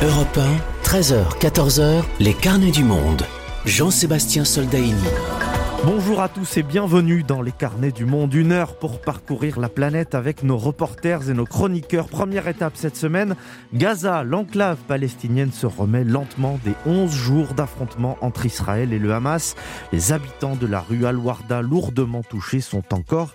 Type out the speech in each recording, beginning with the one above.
Europe 1, 13h, 14h, les carnets du monde. Jean-Sébastien Soldaini. Bonjour à tous et bienvenue dans les carnets du monde. Une heure pour parcourir la planète avec nos reporters et nos chroniqueurs. Première étape cette semaine, Gaza, l'enclave palestinienne se remet lentement des 11 jours d'affrontement entre Israël et le Hamas. Les habitants de la rue Al-Warda, lourdement touchés, sont encore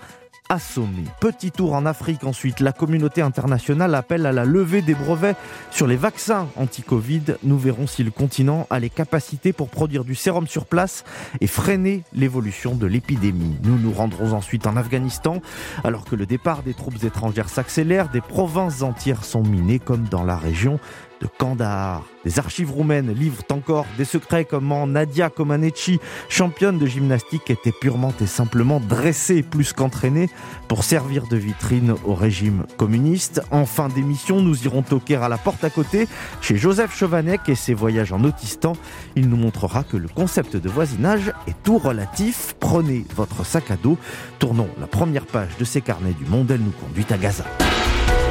assommé. Petit tour en Afrique ensuite. La communauté internationale appelle à la levée des brevets sur les vaccins anti-Covid. Nous verrons si le continent a les capacités pour produire du sérum sur place et freiner l'évolution de l'épidémie. Nous nous rendrons ensuite en Afghanistan alors que le départ des troupes étrangères s'accélère. Des provinces entières sont minées comme dans la région de Kandahar. Les archives roumaines livrent encore des secrets comment Nadia Comaneci, championne de gymnastique, était purement et simplement dressée plus qu'entraînée pour servir de vitrine au régime communiste. En fin d'émission, nous irons toquer à la porte à côté chez Joseph Chovanec et ses voyages en Autistan. Il nous montrera que le concept de voisinage est tout relatif. Prenez votre sac à dos. Tournons la première page de ces carnets du monde. Elle nous conduit à Gaza.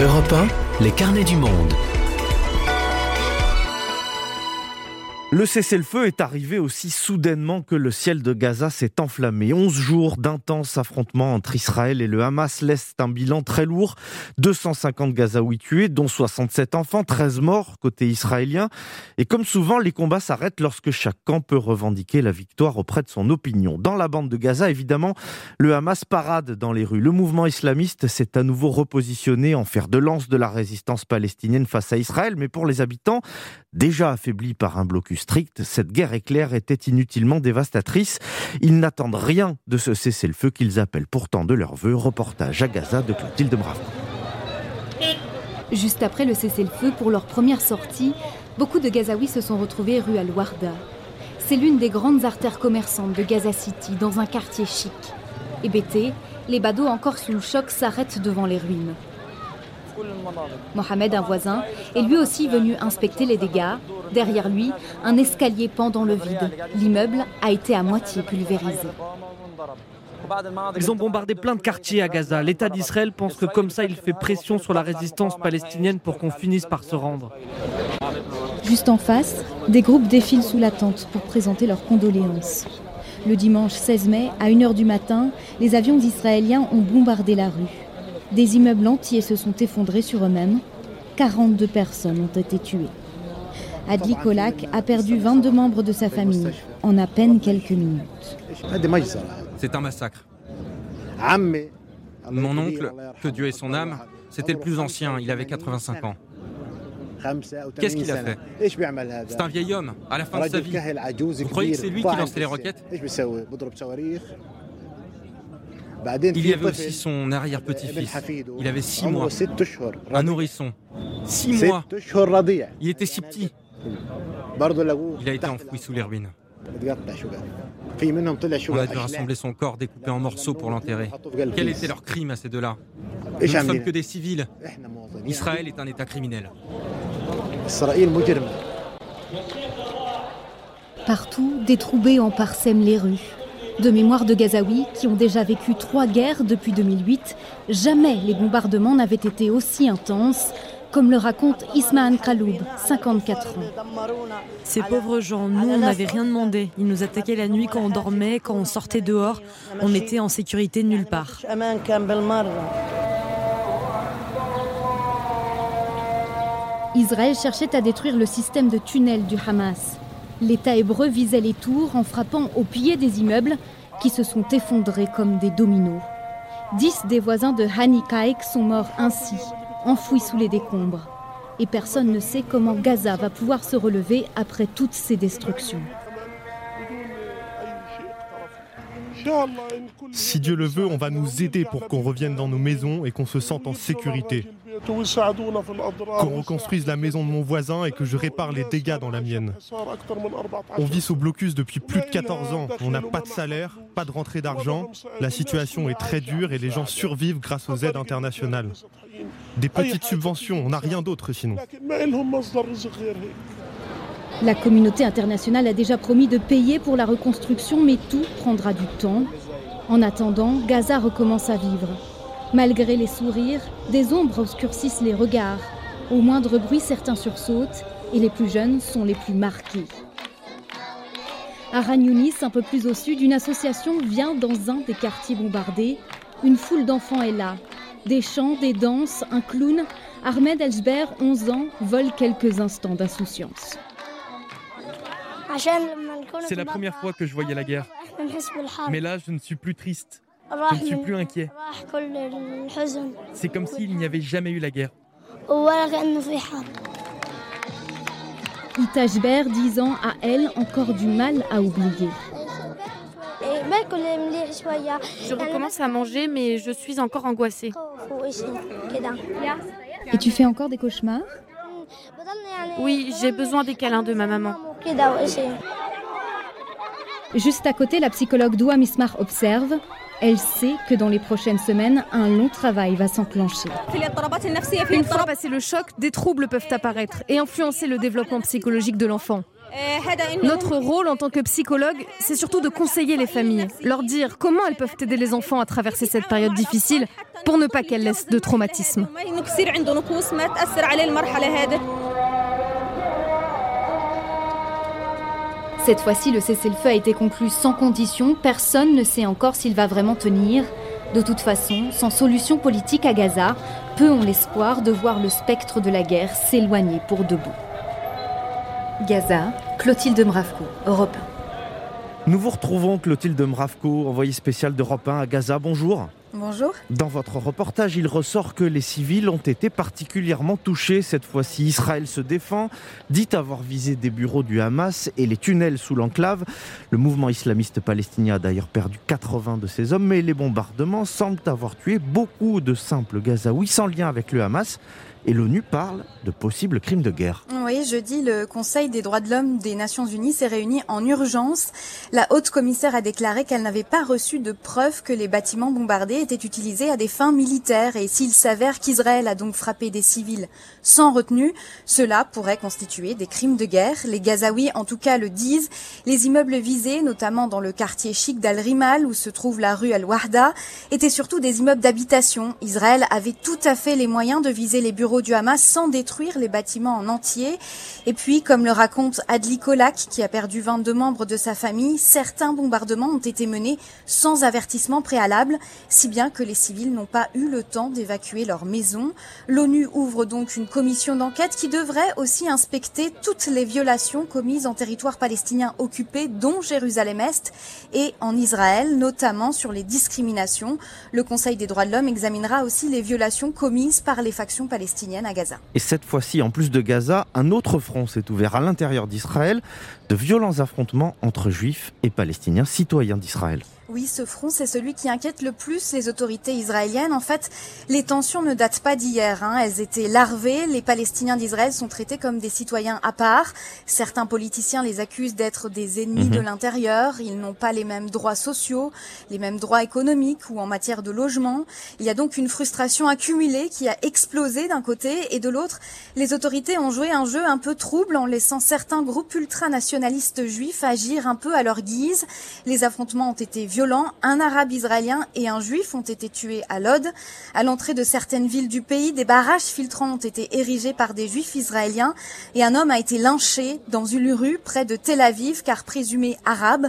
Europe 1, les carnets du monde. Le cessez-le-feu est arrivé aussi soudainement que le ciel de Gaza s'est enflammé. 11 jours d'intenses affrontements entre Israël et le Hamas laissent un bilan très lourd. 250 Gazaouis tués, dont 67 enfants, 13 morts côté israélien. Et comme souvent, les combats s'arrêtent lorsque chaque camp peut revendiquer la victoire auprès de son opinion. Dans la bande de Gaza, évidemment, le Hamas parade dans les rues. Le mouvement islamiste s'est à nouveau repositionné en fer de lance de la résistance palestinienne face à Israël. Mais pour les habitants, déjà affaiblis par un blocus strict, cette guerre éclair était inutilement dévastatrice. Ils n'attendent rien de ce cessez-le-feu qu'ils appellent pourtant de leur vœu. Reportage à Gaza de Clotilde Bravo. Juste après le cessez-le-feu, pour leur première sortie, beaucoup de Gazaouis se sont retrouvés rue Al-Warda. C'est l'une des grandes artères commerçantes de Gaza City, dans un quartier chic. Hébétés, les badauds encore sous le choc s'arrêtent devant les ruines. Mohamed, un voisin, est lui aussi venu inspecter les dégâts. Derrière lui, un escalier pend dans le vide. L'immeuble a été à moitié pulvérisé. Ils ont bombardé plein de quartiers à Gaza. L'État d'Israël pense que comme ça, il fait pression sur la résistance palestinienne pour qu'on finisse par se rendre. Juste en face, des groupes défilent sous la tente pour présenter leurs condoléances. Le dimanche 16 mai, à 1h du matin, les avions israéliens ont bombardé la rue. Des immeubles entiers se sont effondrés sur eux-mêmes. 42 personnes ont été tuées. Adli Kolak a perdu 22 membres de sa famille en à peine quelques minutes. C'est un massacre. Mon oncle, que Dieu ait son âme, c'était le plus ancien, il avait 85 ans. Qu'est-ce qu'il a fait C'est un vieil homme, à la fin de sa vie. Vous croyez que c'est lui qui lançait les roquettes il y avait aussi son arrière-petit-fils. Il avait six mois. Un nourrisson. Six mois. Il était si petit. Il a été enfoui sous les ruines. On a dû rassembler son corps découpé en morceaux pour l'enterrer. Quel était leur crime à ces deux-là Nous ne sommes que des civils. Israël est un État criminel. Partout, des troubés en parsèment les rues. De mémoire de Gazaouis qui ont déjà vécu trois guerres depuis 2008, jamais les bombardements n'avaient été aussi intenses, comme le raconte Ismahan Khaloub, 54 ans. Ces pauvres gens, nous, on n'avait rien demandé. Ils nous attaquaient la nuit quand on dormait, quand on sortait dehors. On était en sécurité nulle part. Israël cherchait à détruire le système de tunnels du Hamas. L'État hébreu visait les tours en frappant au pied des immeubles qui se sont effondrés comme des dominos. Dix des voisins de Hanikaek sont morts ainsi, enfouis sous les décombres. Et personne ne sait comment Gaza va pouvoir se relever après toutes ces destructions. Si Dieu le veut, on va nous aider pour qu'on revienne dans nos maisons et qu'on se sente en sécurité. Qu'on reconstruise la maison de mon voisin et que je répare les dégâts dans la mienne. On vit sous blocus depuis plus de 14 ans. On n'a pas de salaire, pas de rentrée d'argent. La situation est très dure et les gens survivent grâce aux aides internationales. Des petites subventions, on n'a rien d'autre sinon. La communauté internationale a déjà promis de payer pour la reconstruction, mais tout prendra du temps. En attendant, Gaza recommence à vivre. Malgré les sourires, des ombres obscurcissent les regards. Au moindre bruit, certains sursautent. et les plus jeunes sont les plus marqués. À Ragnunis, un peu plus au sud, une association vient dans un des quartiers bombardés. Une foule d'enfants est là. Des chants, des danses, un clown. Ahmed Elsber, 11 ans, vole quelques instants d'insouciance. C'est la première fois que je voyais la guerre. Mais là, je ne suis plus triste. Je ne suis plus inquiet. C'est comme s'il n'y avait jamais eu la guerre. Itajber, 10 ans, a elle encore du mal à oublier. Je recommence à manger, mais je suis encore angoissée. Et tu fais encore des cauchemars? Oui, j'ai besoin des câlins de ma maman. Juste à côté, la psychologue Doua Mismar observe. Elle sait que dans les prochaines semaines, un long travail va s'enclencher. Une fois passé le choc, des troubles peuvent apparaître et influencer le développement psychologique de l'enfant. Notre rôle en tant que psychologue, c'est surtout de conseiller les familles, leur dire comment elles peuvent aider les enfants à traverser cette période difficile pour ne pas qu'elles laissent de traumatisme. Cette fois-ci, le cessez-le-feu a été conclu sans condition. Personne ne sait encore s'il va vraiment tenir. De toute façon, sans solution politique à Gaza, peu ont l'espoir de voir le spectre de la guerre s'éloigner pour debout. Gaza, Clotilde Mravko, Europe 1. Nous vous retrouvons, Clotilde Mravko, envoyée spéciale d'Europe 1 à Gaza. Bonjour. Bonjour. Dans votre reportage, il ressort que les civils ont été particulièrement touchés. Cette fois-ci, Israël se défend, dit avoir visé des bureaux du Hamas et les tunnels sous l'enclave. Le mouvement islamiste palestinien a d'ailleurs perdu 80 de ses hommes, mais les bombardements semblent avoir tué beaucoup de simples Gazaouis sans lien avec le Hamas et l'ONU parle de possibles crimes de guerre. Oui, jeudi, le Conseil des droits de l'homme des Nations Unies s'est réuni en urgence. La haute commissaire a déclaré qu'elle n'avait pas reçu de preuves que les bâtiments bombardés étaient utilisés à des fins militaires et s'il s'avère qu'Israël a donc frappé des civils sans retenue, cela pourrait constituer des crimes de guerre. Les Gazaouis, en tout cas, le disent. Les immeubles visés, notamment dans le quartier chic d'Al-Rimal où se trouve la rue Al-Wahda, étaient surtout des immeubles d'habitation. Israël avait tout à fait les moyens de viser les bureaux du Hamas sans détruire les bâtiments en entier. Et puis, comme le raconte Adli Kolak, qui a perdu 22 membres de sa famille, certains bombardements ont été menés sans avertissement préalable, si bien que les civils n'ont pas eu le temps d'évacuer leur maison. L'ONU ouvre donc une commission d'enquête qui devrait aussi inspecter toutes les violations commises en territoire palestinien occupé, dont Jérusalem-Est, et en Israël, notamment sur les discriminations. Le Conseil des droits de l'homme examinera aussi les violations commises par les factions palestiniennes Et cette fois-ci, en plus de Gaza, un autre front s'est ouvert à l'intérieur d'Israël, de violents affrontements entre juifs et palestiniens citoyens d'Israël. Oui, ce front, c'est celui qui inquiète le plus les autorités israéliennes. En fait, les tensions ne datent pas d'hier. Hein. Elles étaient larvées. Les Palestiniens d'Israël sont traités comme des citoyens à part. Certains politiciens les accusent d'être des ennemis de mhm. l'intérieur. Ils n'ont pas les mêmes droits sociaux, les mêmes droits économiques ou en matière de logement. Il y a donc une frustration accumulée qui a explosé d'un côté et de l'autre. Les autorités ont joué un jeu un peu trouble en laissant certains groupes ultranationalistes juifs agir un peu à leur guise. Les affrontements ont été violents un arabe israélien et un juif ont été tués à Lod. À l'entrée de certaines villes du pays, des barrages filtrants ont été érigés par des juifs israéliens et un homme a été lynché dans une rue près de Tel Aviv car présumé arabe.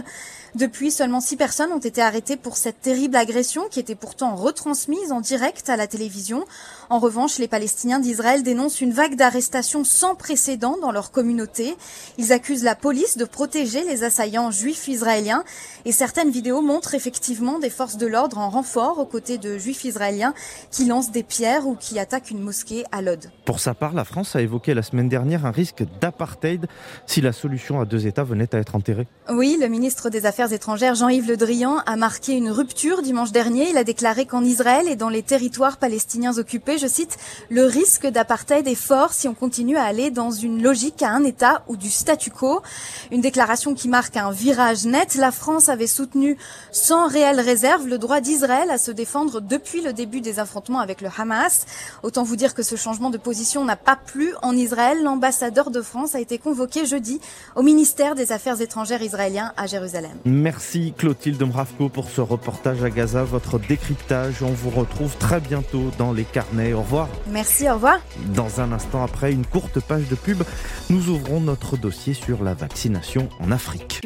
Depuis, seulement six personnes ont été arrêtées pour cette terrible agression qui était pourtant retransmise en direct à la télévision. En revanche, les Palestiniens d'Israël dénoncent une vague d'arrestations sans précédent dans leur communauté. Ils accusent la police de protéger les assaillants juifs israéliens et certaines vidéos montrent effectivement des forces de l'ordre en renfort aux côtés de juifs israéliens qui lancent des pierres ou qui attaquent une mosquée à Lod. Pour sa part, la France a évoqué la semaine dernière un risque d'apartheid si la solution à deux États venait à être enterrée. Oui, le ministre des Affaires étrangères Jean-Yves Le Drian a marqué une rupture dimanche dernier. Il a déclaré qu'en Israël et dans les territoires palestiniens occupés, je cite, le risque d'apartheid est fort si on continue à aller dans une logique à un État ou du statu quo. Une déclaration qui marque un virage net. La France avait soutenu sans réelle réserve le droit d'Israël à se défendre depuis le début des affrontements avec le Hamas. Autant vous dire que ce changement de position n'a pas plu en Israël. L'ambassadeur de France a été convoqué jeudi au ministère des Affaires étrangères israélien à Jérusalem. Merci Clotilde Mravko pour ce reportage à Gaza, votre décryptage. On vous retrouve très bientôt dans les carnets. Au revoir. Merci. Au revoir. Dans un instant après une courte page de pub, nous ouvrons notre dossier sur la vaccination en Afrique.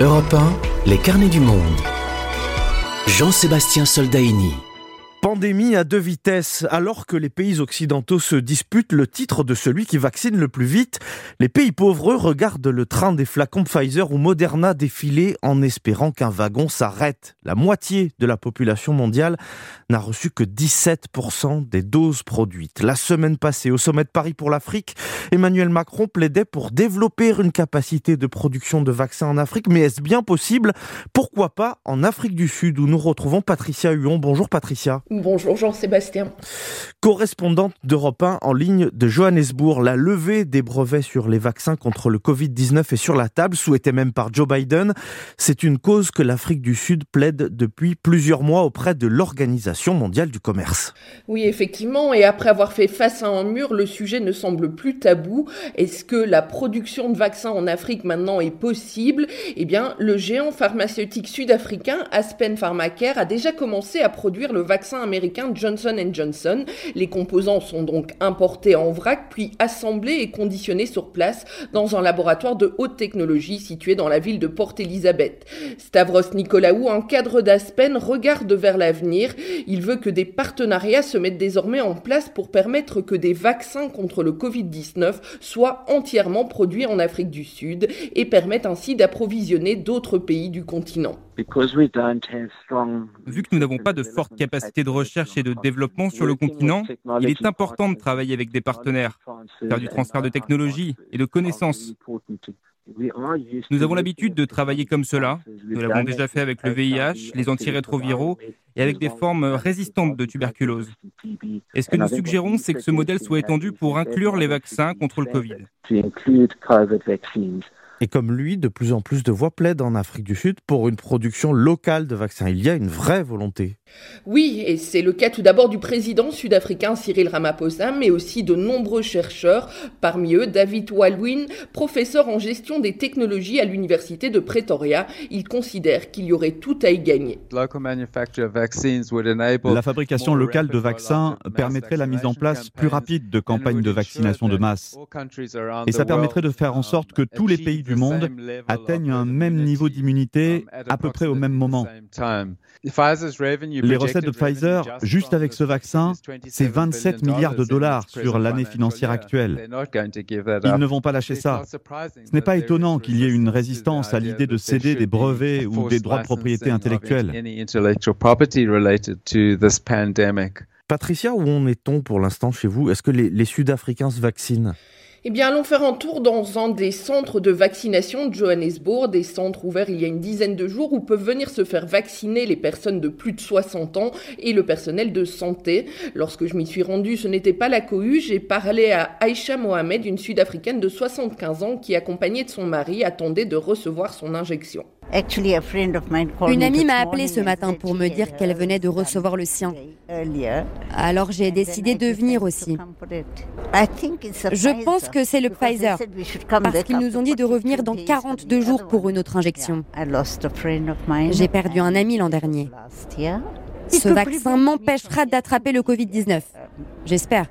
Europe 1, les carnets du monde. Jean-Sébastien Soldaini. Pandémie à deux vitesses. Alors que les pays occidentaux se disputent le titre de celui qui vaccine le plus vite, les pays pauvres regardent le train des flacons Pfizer ou Moderna défiler en espérant qu'un wagon s'arrête. La moitié de la population mondiale n'a reçu que 17% des doses produites. La semaine passée, au sommet de Paris pour l'Afrique, Emmanuel Macron plaidait pour développer une capacité de production de vaccins en Afrique. Mais est-ce bien possible? Pourquoi pas en Afrique du Sud où nous retrouvons Patricia Huon. Bonjour Patricia. Bonjour Jean-Sébastien. Correspondante d'Europe 1 en ligne de Johannesburg, la levée des brevets sur les vaccins contre le Covid-19 est sur la table, souhaitée même par Joe Biden. C'est une cause que l'Afrique du Sud plaide depuis plusieurs mois auprès de l'Organisation mondiale du commerce. Oui, effectivement, et après avoir fait face à un mur, le sujet ne semble plus tabou. Est-ce que la production de vaccins en Afrique maintenant est possible? Eh bien, le géant pharmaceutique sud-africain Aspen Pharmacare a déjà commencé à produire le vaccin américain Johnson Johnson. Les composants sont donc importés en vrac, puis assemblés et conditionnés sur place dans un laboratoire de haute technologie situé dans la ville de Port Elizabeth. Stavros Nicolaou, en cadre d'Aspen, regarde vers l'avenir. Il veut que des partenariats se mettent désormais en place pour permettre que des vaccins contre le Covid-19 soient entièrement produits en Afrique du Sud et permettent ainsi d'approvisionner d'autres pays du continent. Vu que nous n'avons pas de forte capacité de recherche et de développement sur le continent, il est important de travailler avec des partenaires, faire du transfert de technologie et de connaissances. Nous avons l'habitude de travailler comme cela. Nous l'avons déjà fait avec le VIH, les antirétroviraux et avec des formes résistantes de tuberculose. Et ce que nous suggérons, c'est que ce modèle soit étendu pour inclure les vaccins contre le Covid. Et comme lui, de plus en plus de voix plaident en Afrique du Sud pour une production locale de vaccins. Il y a une vraie volonté. Oui, et c'est le cas tout d'abord du président sud-africain Cyril Ramaphosa, mais aussi de nombreux chercheurs, parmi eux David Walwin, professeur en gestion des technologies à l'université de Pretoria. Il considère qu'il y aurait tout à y gagner. La fabrication locale de vaccins permettrait la mise en place plus rapide de campagnes de vaccination de masse. Et ça permettrait de faire en sorte que tous les pays du monde atteignent un même niveau d'immunité à peu près au même moment. Les recettes de Pfizer, juste avec ce vaccin, c'est 27 milliards de dollars sur l'année financière actuelle. Ils ne vont pas lâcher ça. Ce n'est pas étonnant qu'il y ait une résistance à l'idée de céder des brevets ou des droits de propriété intellectuelle. Patricia, où en est-on pour l'instant chez vous? Est-ce que les, les Sud-Africains se vaccinent? Eh bien, allons faire un tour dans un des centres de vaccination de Johannesburg, des centres ouverts il y a une dizaine de jours où peuvent venir se faire vacciner les personnes de plus de 60 ans et le personnel de santé. Lorsque je m'y suis rendue, ce n'était pas la cohue, j'ai parlé à Aisha Mohamed, une Sud-Africaine de 75 ans qui, accompagnée de son mari, attendait de recevoir son injection. Une amie m'a appelé ce matin pour me dire qu'elle venait de recevoir le sien. Alors j'ai décidé de venir aussi. Je pense que c'est le Pfizer, parce qu'ils nous ont dit de revenir dans 42 jours pour une autre injection. J'ai perdu un ami l'an dernier. Ce vaccin m'empêchera d'attraper le Covid-19. J'espère.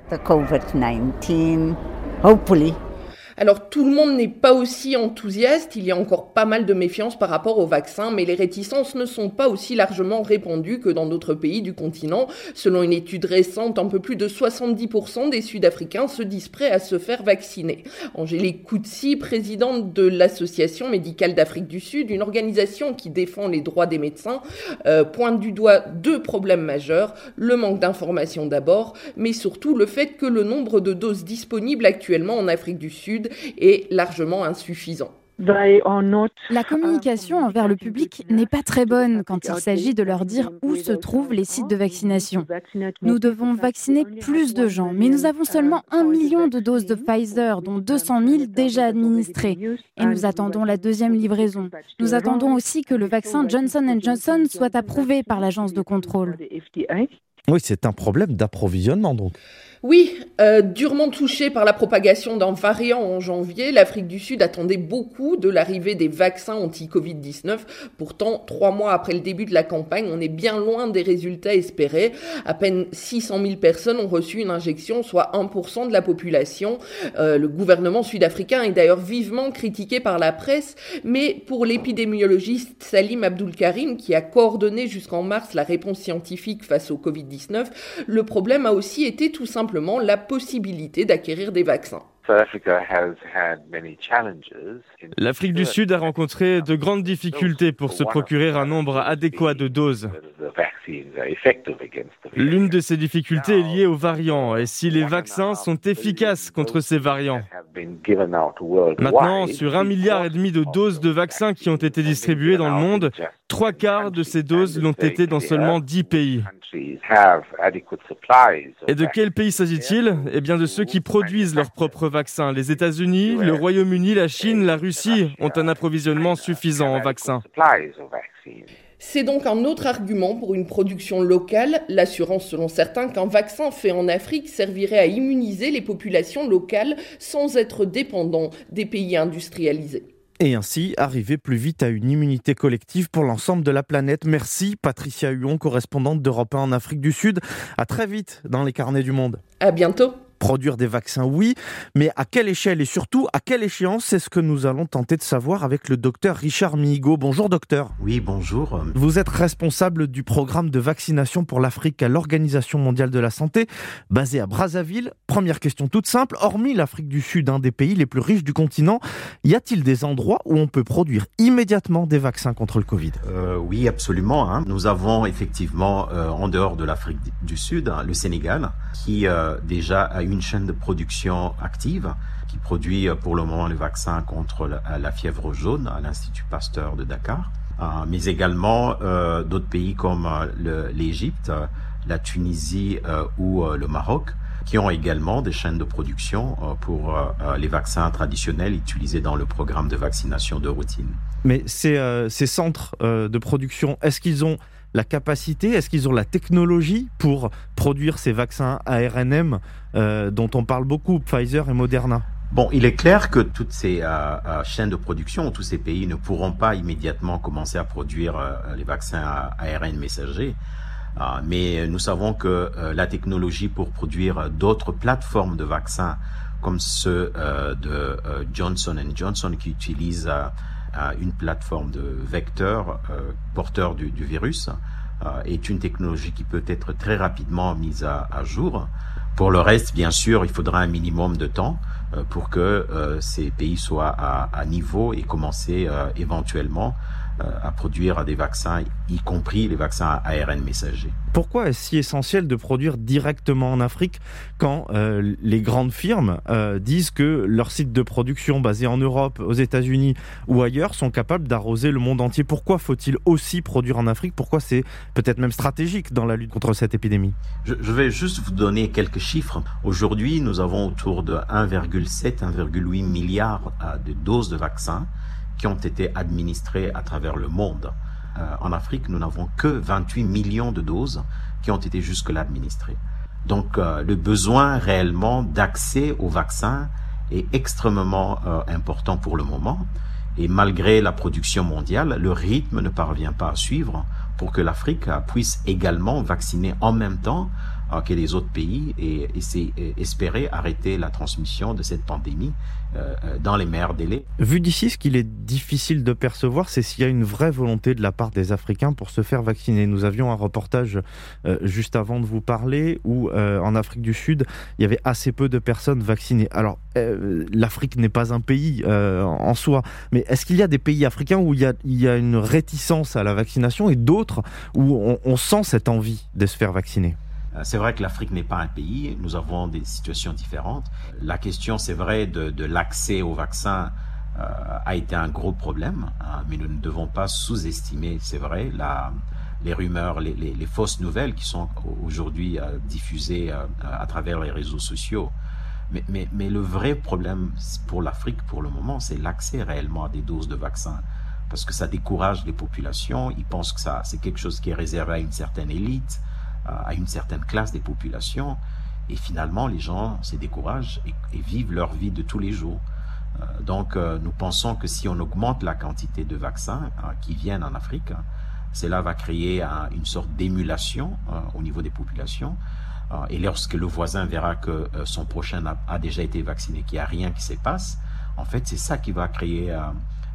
Alors tout le monde n'est pas aussi enthousiaste, il y a encore pas mal de méfiance par rapport au vaccin, mais les réticences ne sont pas aussi largement répandues que dans d'autres pays du continent. Selon une étude récente, un peu plus de 70% des Sud-Africains se disent prêts à se faire vacciner. Angélique Koutsi, présidente de l'Association médicale d'Afrique du Sud, une organisation qui défend les droits des médecins, euh, pointe du doigt deux problèmes majeurs, le manque d'informations d'abord, mais surtout le fait que le nombre de doses disponibles actuellement en Afrique du Sud est largement insuffisant. La communication envers le public n'est pas très bonne quand il s'agit de leur dire où se trouvent les sites de vaccination. Nous devons vacciner plus de gens, mais nous avons seulement un million de doses de Pfizer, dont 200 000 déjà administrées. Et nous attendons la deuxième livraison. Nous attendons aussi que le vaccin Johnson Johnson soit approuvé par l'agence de contrôle. Oui, c'est un problème d'approvisionnement donc. Oui, euh, durement touchée par la propagation d'un variant en janvier, l'Afrique du Sud attendait beaucoup de l'arrivée des vaccins anti-Covid-19. Pourtant, trois mois après le début de la campagne, on est bien loin des résultats espérés. À peine 600 000 personnes ont reçu une injection, soit 1% de la population. Euh, le gouvernement sud-africain est d'ailleurs vivement critiqué par la presse, mais pour l'épidémiologiste Salim Abdul Karim, qui a coordonné jusqu'en mars la réponse scientifique face au Covid-19, le problème a aussi été tout simplement la possibilité d'acquérir des vaccins. L'Afrique du Sud a rencontré de grandes difficultés pour se procurer un nombre adéquat de doses. L'une de ces difficultés est liée aux variants et si les vaccins sont efficaces contre ces variants. Maintenant, sur un milliard et demi de doses de vaccins qui ont été distribuées dans le monde, trois quarts de ces doses l'ont été dans seulement dix pays. Et de quel pays s'agit-il? Eh bien de ceux qui produisent leurs propres vaccins. Les États-Unis, le Royaume-Uni, la Chine, la Russie ont un approvisionnement suffisant en vaccins. C'est donc un autre argument pour une production locale, l'assurance selon certains qu'un vaccin fait en Afrique servirait à immuniser les populations locales sans être dépendant des pays industrialisés et ainsi arriver plus vite à une immunité collective pour l'ensemble de la planète. Merci Patricia Huon, correspondante d'Europe 1 en Afrique du Sud. À très vite dans les carnets du monde. À bientôt. Produire des vaccins, oui, mais à quelle échelle et surtout à quelle échéance C'est ce que nous allons tenter de savoir avec le docteur Richard Migo. Bonjour docteur. Oui, bonjour. Vous êtes responsable du programme de vaccination pour l'Afrique à l'Organisation mondiale de la santé, basé à Brazzaville. Première question toute simple, hormis l'Afrique du Sud, un des pays les plus riches du continent, y a-t-il des endroits où on peut produire immédiatement des vaccins contre le Covid? Euh, Oui, absolument. Hein. Nous avons effectivement, euh, en dehors de l'Afrique du Sud, hein, le Sénégal, qui euh, déjà a eu une chaîne de production active qui produit euh, pour le moment le vaccin contre la, fièvre jaune à l'Institut Pasteur de Dakar, euh, mais également euh, d'autres pays comme l'Égypte, la Tunisie ou le Maroc qui ont également des chaînes de production pour les vaccins traditionnels utilisés dans le programme de vaccination de routine. Mais ces, ces centres de production, est-ce qu'ils ont la capacité, est-ce qu'ils ont la technologie pour produire ces vaccins ARNM euh, dont on parle beaucoup, Pfizer et Moderna? Bon, il est clair que toutes ces euh, euh, chaînes de production, tous ces pays ne pourront pas immédiatement commencer à produire les vaccins à ARN messager. mais nous savons que la technologie pour produire d'autres plateformes de vaccins, comme ceux de Johnson Johnson, qui utilisent une plateforme de vecteurs porteurs du, virus, est une technologie qui peut être très rapidement mise à jour. Pour le reste, bien sûr, il faudra un minimum de temps euh, pour que euh, ces pays soient à, niveau et commencer euh, éventuellement à produire des vaccins, y compris les vaccins à ARN messager. Pourquoi est-ce si essentiel de produire directement en Afrique quand euh, les grandes firmes euh, disent que leurs sites de production basés en Europe, aux États-Unis ou ailleurs sont capables d'arroser le monde entier? Pourquoi faut-il aussi produire en Afrique? Pourquoi c'est peut-être même stratégique dans la lutte contre cette épidémie? Je, je, vais juste vous donner quelques chiffres. Aujourd'hui, nous avons autour de 1,7-1,8 milliards euh, de doses de vaccins qui ont été administrées à travers le monde. Euh, en Afrique, nous n'avons que 28 millions de doses qui ont été jusque-là administrées. Donc euh, le besoin réellement d'accès au vaccin est extrêmement euh, important pour le moment. Et malgré la production mondiale, le rythme ne parvient pas à suivre pour que l'Afrique puisse également vacciner en même temps que les autres pays et, espérer arrêter la transmission de cette pandémie euh, euh, dans les meilleurs délais. Vu d'ici, ce qu'il est difficile de percevoir, c'est s'il y a une vraie volonté de la part des Africains pour se faire vacciner. Nous avions un reportage euh, juste avant de vous parler où en Afrique du Sud, il y avait assez peu de personnes vaccinées. Alors, l'Afrique n'est pas un pays en soi, mais est-ce qu'il y a des pays africains où il y a, une réticence à la vaccination et d'autres où on, sent cette envie de se faire vacciner? C'est vrai que l'Afrique n'est pas un pays, nous avons des situations différentes. La question, c'est vrai, de, l'accès au vaccin euh, a été un gros problème, hein, mais nous ne devons pas sous-estimer, c'est vrai, les rumeurs, les, fausses nouvelles qui sont aujourd'hui euh, diffusées à travers les réseaux sociaux. Mais, mais, mais le vrai problème pour l'Afrique, pour le moment, c'est l'accès réellement à des doses de vaccins parce que ça décourage les populations. Ils pensent que ça, c'est quelque chose qui est réservé à une certaine élite à une certaine classe des populations. Et finalement, les gens se découragent et, vivent leur vie de tous les jours. donc, nous pensons que si on augmente la quantité de vaccins qui viennent en Afrique, cela va créer une sorte d'émulation au niveau des populations. et lorsque le voisin verra que son prochain a, déjà été vacciné, qu'il n'y a rien qui se passe, en fait, c'est ça qui va créer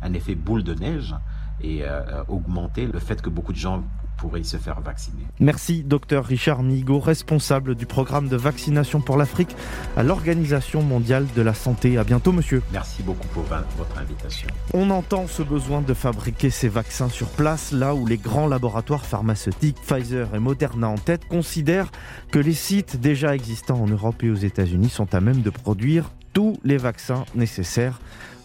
un effet boule de neige et augmenter le fait que beaucoup de gens pourraient se faire vacciner. Merci, docteur Richard Migo, responsable du programme de vaccination pour l'Afrique à l'Organisation mondiale de la santé. À bientôt, monsieur. Merci beaucoup pour votre invitation. On entend ce besoin de fabriquer ces vaccins sur place, là où les grands laboratoires pharmaceutiques, Pfizer et Moderna en tête, considèrent que les sites déjà existants en Europe et aux États-Unis sont à même de produire tous les vaccins nécessaires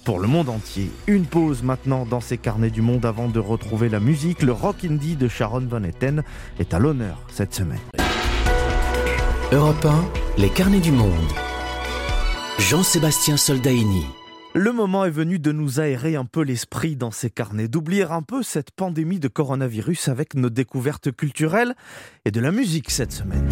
pour le monde entier. Une pause maintenant dans ces carnets du monde avant de retrouver la musique. Le rock indie de Sharon Van Etten est à l'honneur cette semaine. Europe 1, les carnets du monde. Jean-Sébastien Soldaini. Le moment est venu de nous aérer un peu l'esprit dans ces carnets, d'oublier un peu cette pandémie de coronavirus avec nos découvertes culturelles et de la musique cette semaine.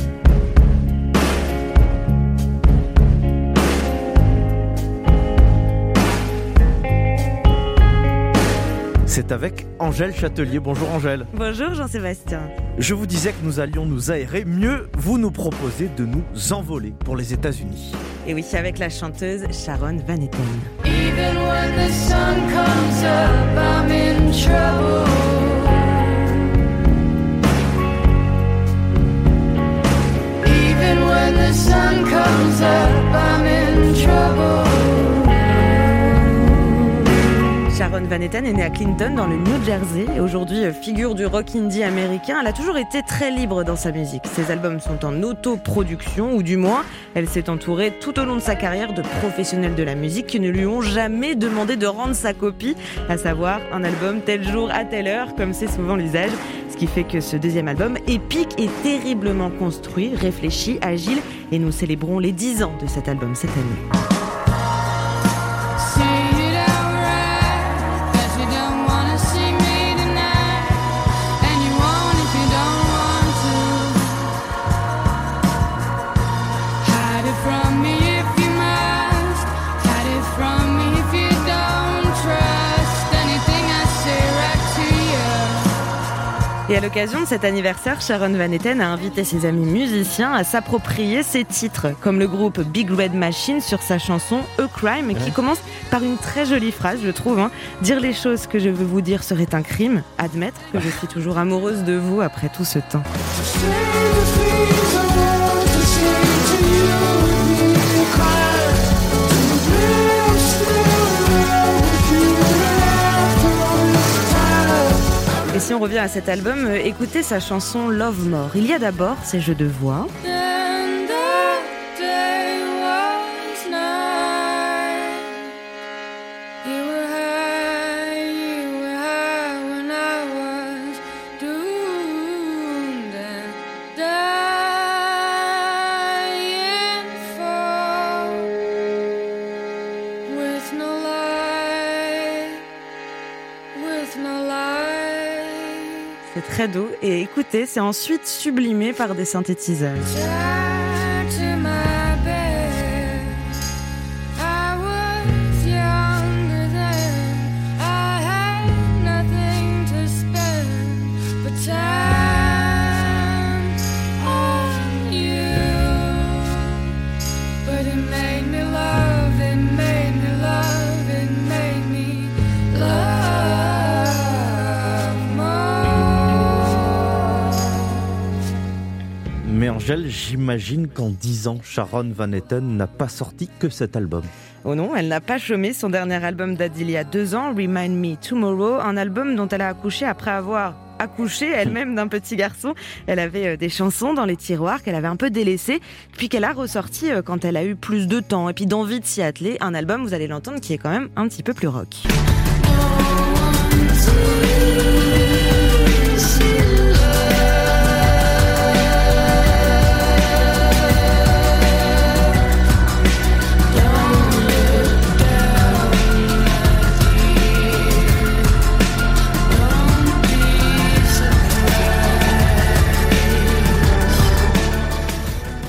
C'est avec Angèle Châtelier. Bonjour Angèle. Bonjour Jean-Sébastien. Je vous disais que nous allions nous aérer. Mieux, vous nous proposez de nous envoler pour les États-Unis. Et oui, avec la chanteuse Sharon Van Etten. Even when the sun comes up, I'm in trouble. Van Etten est née à Clinton dans le New Jersey et aujourd'hui euh, figure du rock indie américain. Elle a toujours été très libre dans sa musique. Ses albums sont en autoproduction ou du moins elle s'est entourée tout au long de sa carrière de professionnels de la musique qui ne lui ont jamais demandé de rendre sa copie, à savoir un album tel jour à telle heure comme c'est souvent l'usage. Ce qui fait que ce deuxième album épique et terriblement construit, réfléchi, agile et nous célébrons les 10 ans de cet album cette année. À l'occasion de cet anniversaire, Sharon Van Etten a invité ses amis musiciens à s'approprier ses titres, comme le groupe Big Red Machine sur sa chanson A Crime, qui commence par une très jolie phrase, je trouve. Hein. Dire les choses que je veux vous dire serait un crime. Admettre que je suis toujours amoureuse de vous après tout ce temps. Si on revient à cet album, euh, écoutez sa chanson Love More. Il y a d'abord ces jeux de voix. Et écoutez, c'est ensuite sublimé par des synthétiseurs. J'imagine qu'en 10 ans, Sharon Van Etten n'a pas sorti que cet album. Oh non, elle n'a pas chômé. Son dernier album date d'il y a deux ans, Remind Me Tomorrow, un album dont elle a accouché après avoir accouché elle-même d'un petit garçon. Elle avait euh, des chansons dans les tiroirs qu'elle avait un peu délaissées, puis qu'elle a ressorti euh, quand elle a eu plus de temps et puis d'envie de s'y atteler. Un album, vous allez l'entendre, qui est quand même un petit peu plus rock.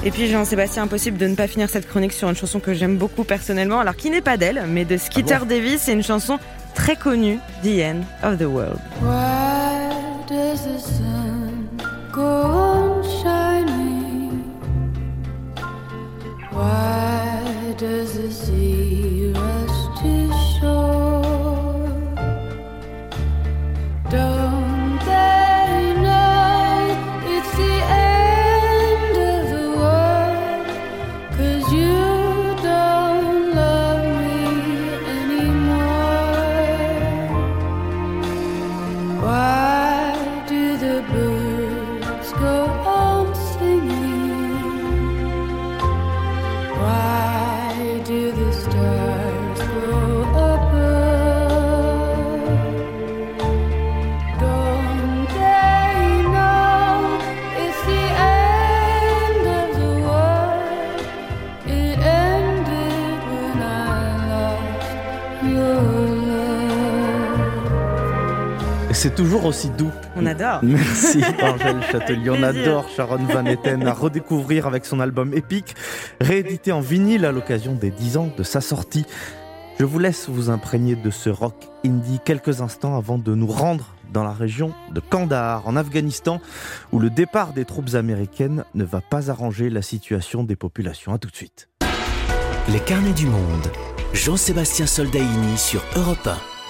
Et puis Jean-Sébastien, impossible de ne pas finir cette chronique sur une chanson que j'aime beaucoup personnellement, alors qui n'est pas d'elle, mais de Skeeter ah Davis. C'est une chanson très connue, The End of the World. C'est toujours aussi doux. On adore. Merci Angèle Châtelier. On adore Sharon Van Etten à redécouvrir avec son album épique, réédité en vinyle à l'occasion des 10 ans de sa sortie. Je vous laisse vous imprégner de ce rock indie quelques instants avant de nous rendre dans la région de Kandahar, en Afghanistan, où le départ des troupes américaines ne va pas arranger la situation des populations. A tout de suite. Les carnets du monde. Jean-Sébastien Soldaini sur Europe 1.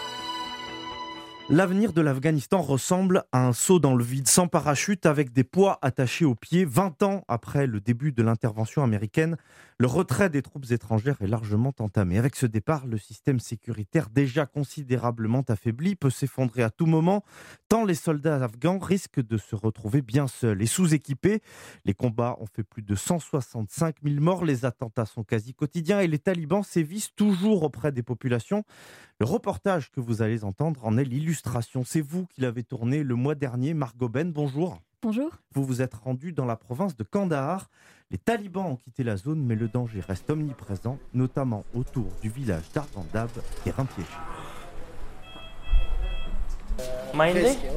L'avenir de l'Afghanistan ressemble à un saut dans le vide sans parachute avec des poids attachés aux pieds. 20 ans après le début de l'intervention américaine, le retrait des troupes étrangères est largement entamé. Avec ce départ, le système sécuritaire déjà considérablement affaibli peut s'effondrer à tout moment, tant les soldats afghans risquent de se retrouver bien seuls et sous-équipés. Les combats ont fait plus de 165 000 morts, les attentats sont quasi quotidiens et les talibans sévissent toujours auprès des populations. Le reportage que vous allez entendre en est l'illustration. C'est vous qui l'avez tourné le mois dernier. Margot Ben, bonjour. Bonjour. Vous vous êtes rendu dans la province de Kandahar. Les talibans ont quitté la zone, mais le danger reste omniprésent, notamment autour du village d'Argandab, terrain piégé.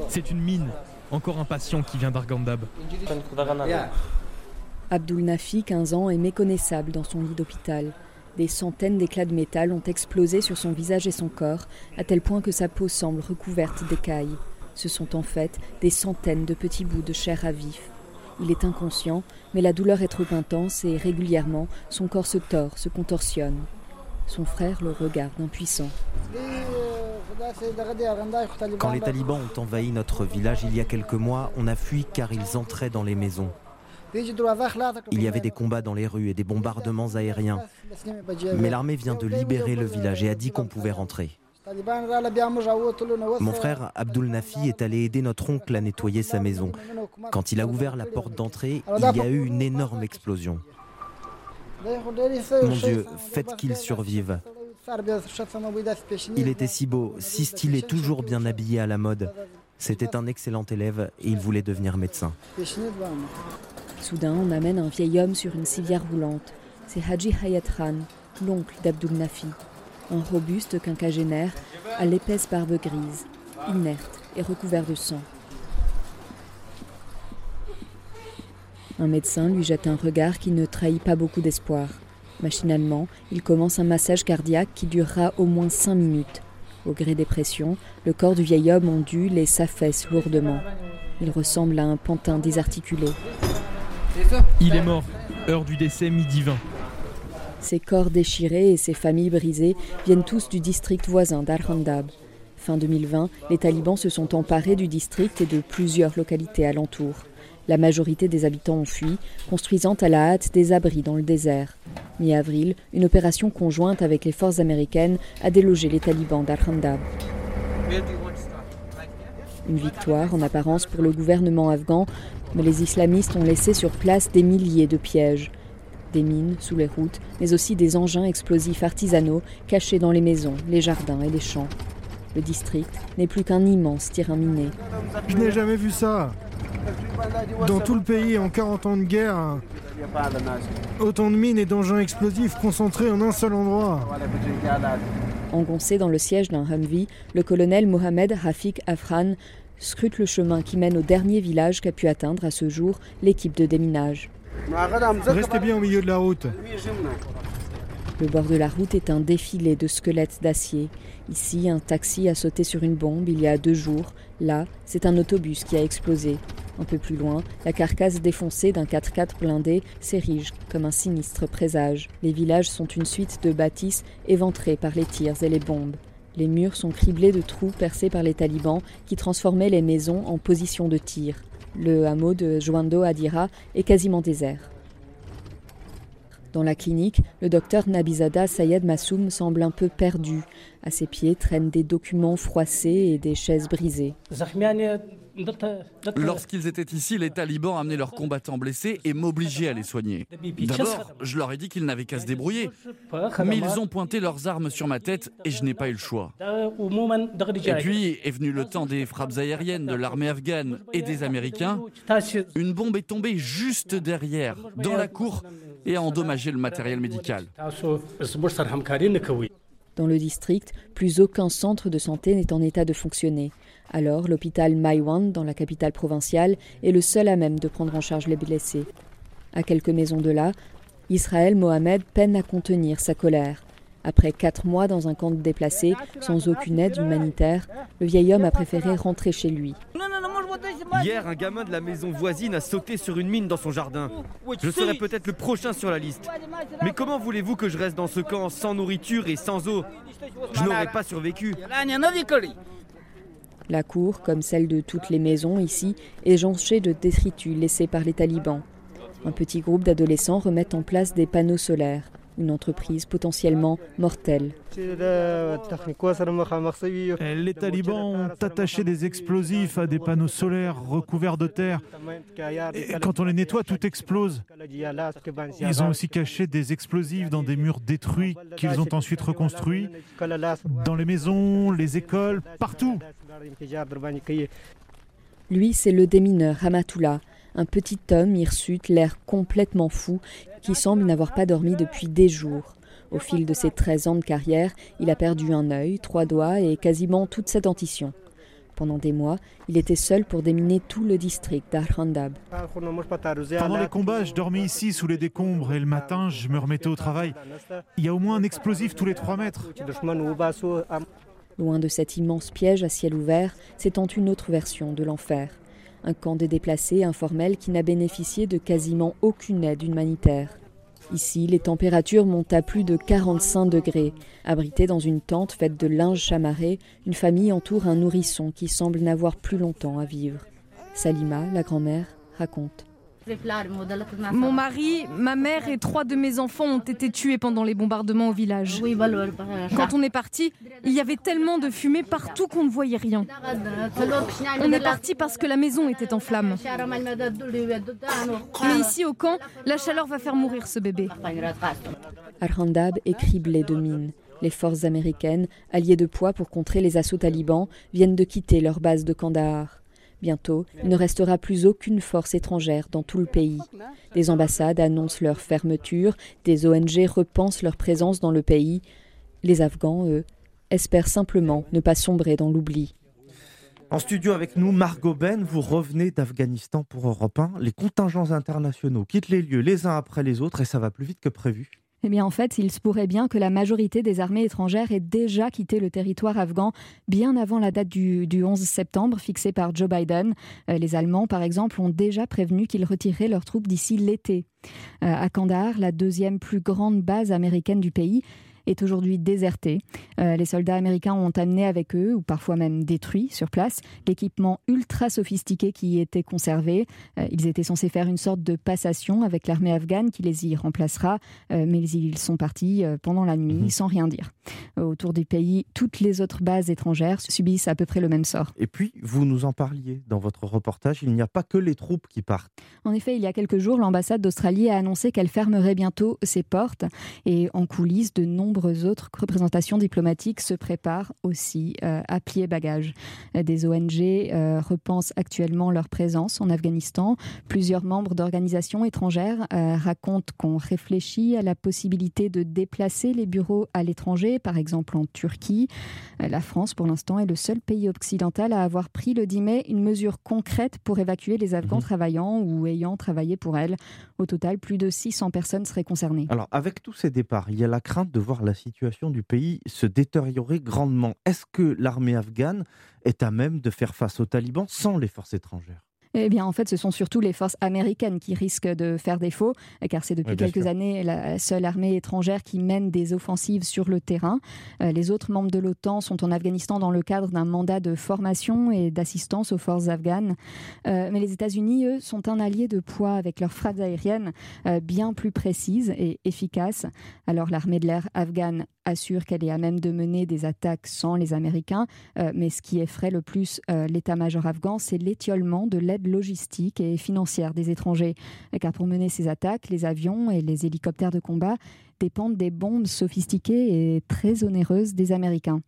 C'est une mine. Encore un patient qui vient d'Argandab. Abdul Nafi, 15 ans, est méconnaissable dans son lit d'hôpital. Des centaines d'éclats de métal ont explosé sur son visage et son corps, à tel point que sa peau semble recouverte d'écailles. Ce sont en fait des centaines de petits bouts de chair à vif. Il est inconscient, mais la douleur est trop intense et régulièrement, son corps se tord, se contorsionne. Son frère le regarde impuissant. Quand les talibans ont envahi notre village il y a quelques mois, on a fui car ils entraient dans les maisons. Il y avait des combats dans les rues et des bombardements aériens. Mais l'armée vient de libérer le village et a dit qu'on pouvait rentrer. Mon frère Abdul Nafi est allé aider notre oncle à nettoyer sa maison. Quand il a ouvert la porte d'entrée, il y a eu une énorme explosion. Mon Dieu, faites qu'il survive. Il était si beau, si stylé, toujours bien habillé à la mode. C'était un excellent élève et il voulait devenir médecin. Soudain, on amène un vieil homme sur une civière roulante. C'est Haji Hayat Khan, l'oncle d'Abdul Nafi. Un robuste quinquagénaire à l'épaisse barbe grise, inerte et recouvert de sang. Un médecin lui jette un regard qui ne trahit pas beaucoup d'espoir. Machinalement, il commence un massage cardiaque qui durera au moins cinq minutes. Au gré des pressions, le corps du vieil homme ondule et s'affaisse lourdement. Il ressemble à un pantin désarticulé. Il est mort. Heure du décès, midi 20. Ses corps déchirés et ses familles brisées viennent tous du district voisin d'Al-Handab. Fin 2020, les talibans se sont emparés du district et de plusieurs localités alentours. La majorité des habitants ont fui, construisant à la hâte des abris dans le désert. Mi-avril, une opération conjointe avec les forces américaines a délogé les talibans d'Al-Handab. Une victoire en apparence pour le gouvernement afghan, mais les islamistes ont laissé sur place des milliers de pièges. Des mines sous les routes, mais aussi des engins explosifs artisanaux cachés dans les maisons, les jardins et les champs. Le district n'est plus qu'un immense terrain miné. Je n'ai jamais vu ça. Dans tout le pays, en 40 ans de guerre, autant de mines et d'engins explosifs concentrés en un seul endroit. Engoncé dans le siège d'un Humvee, le colonel Mohamed Rafik Afran scrute le chemin qui mène au dernier village qu'a pu atteindre à ce jour l'équipe de déminage. Restez bien au milieu de la route. Le bord de la route est un défilé de squelettes d'acier. Ici, un taxi a sauté sur une bombe il y a deux jours. Là, c'est un autobus qui a explosé. Un peu plus loin, la carcasse défoncée d'un 4x4 blindé s'érige comme un sinistre présage. Les villages sont une suite de bâtisses éventrées par les tirs et les bombes. Les murs sont criblés de trous percés par les talibans qui transformaient les maisons en position de tir. Le hameau de Joando Adira est quasiment désert. Dans la clinique, le docteur Nabizada Sayed Massoum semble un peu perdu. À ses pieds traînent des documents froissés et des chaises brisées. Lorsqu'ils étaient ici, les talibans amenaient leurs combattants blessés et m'obligeaient à les soigner. D'abord, je leur ai dit qu'ils n'avaient qu'à se débrouiller. Mais ils ont pointé leurs armes sur ma tête et je n'ai pas eu le choix. Et puis est venu le temps des frappes aériennes de l'armée afghane et des Américains. Une bombe est tombée juste derrière, dans la cour, et a endommagé le matériel médical. Dans le district, plus aucun centre de santé n'est en état de fonctionner. Alors, l'hôpital Maiwan, dans la capitale provinciale, est le seul à même de prendre en charge les blessés. À quelques maisons de là, Israël Mohamed peine à contenir sa colère. Après quatre mois dans un camp de déplacés, sans aucune aide humanitaire, le vieil homme a préféré rentrer chez lui. Hier, un gamin de la maison voisine a sauté sur une mine dans son jardin. Je serai peut-être le prochain sur la liste. Mais comment voulez-vous que je reste dans ce camp sans nourriture et sans eau? Je n'aurais pas survécu. La cour, comme celle de toutes les maisons ici, est jonchée de détritus laissés par les talibans. Un petit groupe d'adolescents remettent en place des panneaux solaires une entreprise potentiellement mortelle. Les talibans ont attaché des explosifs à des panneaux solaires recouverts de terre. Et quand on les nettoie, tout explose. Ils ont aussi caché des explosifs dans des murs détruits qu'ils ont ensuite reconstruits, dans les maisons, les écoles, partout. Lui, c'est le démineur Hamatullah, un petit homme hirsute, l'air complètement fou, qui semble n'avoir pas dormi depuis des jours. Au fil de ses 13 ans de carrière, il a perdu un œil, trois doigts et quasiment toute sa dentition. Pendant des mois, il était seul pour déminer tout le district d'Al-Handab. Pendant les combats, je dormais ici sous les décombres et le matin, je me remettais au travail. Il y a au moins un explosif tous les 3 mètres. Loin de cet immense piège à ciel ouvert, s'étend une autre version de l'enfer un camp de déplacés informel qui n'a bénéficié de quasiment aucune aide humanitaire. Ici, les températures montent à plus de 45 degrés. Abritée dans une tente faite de linge chamarré, une famille entoure un nourrisson qui semble n'avoir plus longtemps à vivre. Salima, la grand-mère, raconte. Mon mari, ma mère et trois de mes enfants ont été tués pendant les bombardements au village. Quand on est parti, il y avait tellement de fumée partout qu'on ne voyait rien. On est parti parce que la maison était en flammes. Mais ici au camp, la chaleur va faire mourir ce bébé. Al-Handab est criblé de mines. Les forces américaines, alliées de poids pour contrer les assauts talibans, viennent de quitter leur base de Kandahar. Bientôt, il ne restera plus aucune force étrangère dans tout le pays. Des ambassades annoncent leur fermeture, des ONG repensent leur présence dans le pays. Les Afghans, eux, espèrent simplement ne pas sombrer dans l'oubli. En studio avec nous, Margot Ben, vous revenez d'Afghanistan pour Europe 1. Les contingents internationaux quittent les lieux les uns après les autres et ça va plus vite que prévu. Eh bien, en fait, il se pourrait bien que la majorité des armées étrangères aient déjà quitté le territoire afghan bien avant la date du, 11 septembre fixée par Joe Biden. Euh, les Allemands, par exemple, ont déjà prévenu qu'ils retireraient leurs troupes d'ici l'été. Euh, à Kandahar, la deuxième plus grande base américaine du pays, est aujourd'hui déserté. Euh, les soldats américains ont amené avec eux, ou parfois même détruit sur place, l'équipement ultra sophistiqué qui y était conservé. Euh, ils étaient censés faire une sorte de passation avec l'armée afghane qui les y remplacera, euh, mais ils sont partis pendant la nuit mhm. sans rien dire. Autour du pays, toutes les autres bases étrangères subissent à peu près le même sort. Et puis, vous nous en parliez dans votre reportage, il n'y a pas que les troupes qui partent. En effet, il y a quelques jours, l'ambassade d'Australie a annoncé qu'elle fermerait bientôt ses portes et en coulisses, de nombreux nombreuses autres représentations diplomatiques se préparent aussi à plier bagages. Des ONG repensent actuellement leur présence en Afghanistan. Plusieurs membres d'organisations étrangères racontent qu'on réfléchit à la possibilité de déplacer les bureaux à l'étranger, par exemple en Turquie. La France, pour l'instant, est le seul pays occidental à avoir pris le 10 mai une mesure concrète pour évacuer les Afghans mhm. travaillant ou ayant travaillé pour elle. Au total, plus de 600 personnes seraient concernées. Alors, avec tous ces départs, il y a la crainte de voir la situation du pays se détériorer grandement. Est-ce que l'armée afghane est à même de faire face aux talibans sans les forces étrangères? Eh bien, en fait, ce sont surtout les forces américaines qui risquent de faire défaut, car c'est depuis quelques années la seule armée étrangère qui mène des offensives sur le terrain. Euh, les autres membres de l'OTAN sont en Afghanistan dans le cadre d'un mandat de formation et d'assistance aux forces afghanes. Euh, mais les États-Unis, eux, sont un allié de poids avec leurs frappes aériennes euh, bien plus précises et efficaces. Alors, l'armée de l'air afghane assure qu'elle est à même de mener des attaques sans les Américains, mais ce qui effraie le plus l'état-major afghan, c'est l'étiolement de l'aide logistique et financière des étrangers. Car pour mener ces attaques, les avions et les hélicoptères de combat dépendent des bombes sophistiquées et très onéreuses des Américains.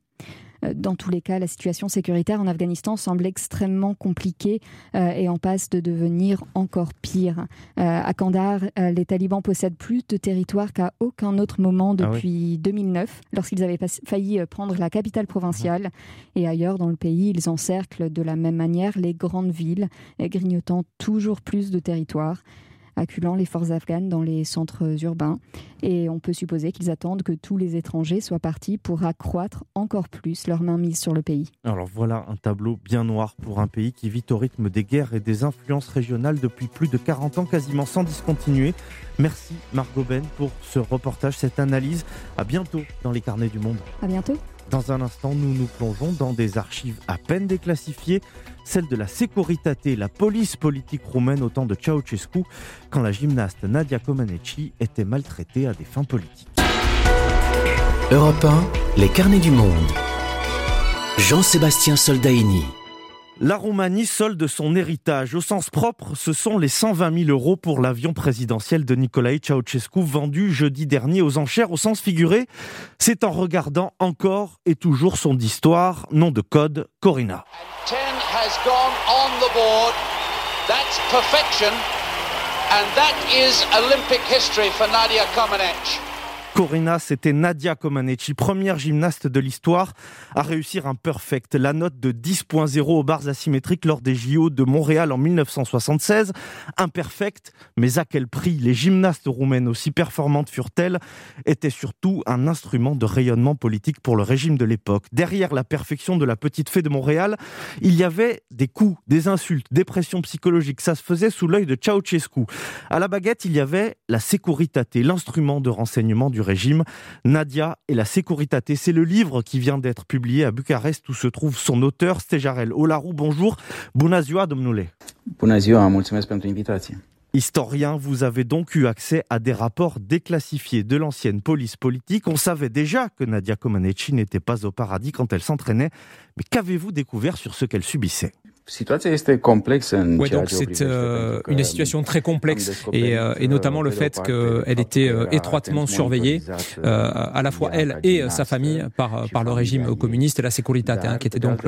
Euh, dans tous les cas, la situation sécuritaire en Afghanistan semble extrêmement compliquée euh, et en passe de devenir encore pire. Euh, à Kandahar, les talibans possèdent plus de territoire qu'à aucun autre moment ah depuis 2009, lorsqu'ils avaient failli prendre la capitale provinciale. Et ailleurs dans le pays, ils encerclent de la même manière les grandes villes, grignotant toujours plus de territoire acculant les forces afghanes dans les centres urbains. Et on peut supposer qu'ils attendent que tous les étrangers soient partis pour accroître encore plus leur mainmise sur le pays. Alors voilà un tableau bien noir pour un pays qui vit au rythme des guerres et des influences régionales depuis plus de 40 ans, quasiment sans discontinuer. Merci Margot Ben pour ce reportage, cette analyse. À bientôt dans les carnets du monde. À bientôt. Dans un instant, nous nous plongeons dans des archives à peine déclassifiées, celles de la Securitate, la police politique roumaine au temps de Ceausescu, quand la gymnaste Nadia Comaneci était maltraitée à des fins politiques. Europe 1, les carnets du monde. Jean-Sébastien Soldaini. La Roumanie solde son héritage. Au sens propre, ce sont les 120 000 euros pour l'avion présidentiel de Nicolae Ceausescu vendu jeudi dernier aux enchères. Au sens figuré, c'est en regardant encore et toujours son histoire, nom de code Corina. Nadia Corina, c'était Nadia Comaneci, première gymnaste de l'histoire à réussir un perfect, la note de 10.0 aux barres asymétriques lors des JO de Montréal en 1976. Imperfect, mais à quel prix Les gymnastes roumaines aussi performantes furent-elles? Était surtout un instrument de rayonnement politique pour le régime de l'époque. Derrière la perfection de la petite fée de Montréal, il y avait des coups, des insultes, des pressions psychologiques. Ça se faisait sous l'œil de Ceausescu. À la baguette, il y avait la Securitate, l'instrument de renseignement du régime. Nadia et la Securitate, c'est le livre qui vient d'être publié à Bucarest où se trouve son auteur, Stejarel Olarou. Bonjour, bună ziua, domnule. Bună ziua, mulțumesc pentru invitație. Historien, vous avez donc eu accès à des rapports déclassifiés de l'ancienne police politique. On savait déjà que Nadia Comaneci n'était pas au paradis quand elle s'entraînait, mais qu'avez-vous découvert sur ce qu'elle subissait? Oui, donc c'est euh, une situation très complexe et, euh, et notamment le fait qu'elle était euh, étroitement surveillée, à la fois elle et sa famille par, par le régime communiste et la Securitate, hein, qui étaient donc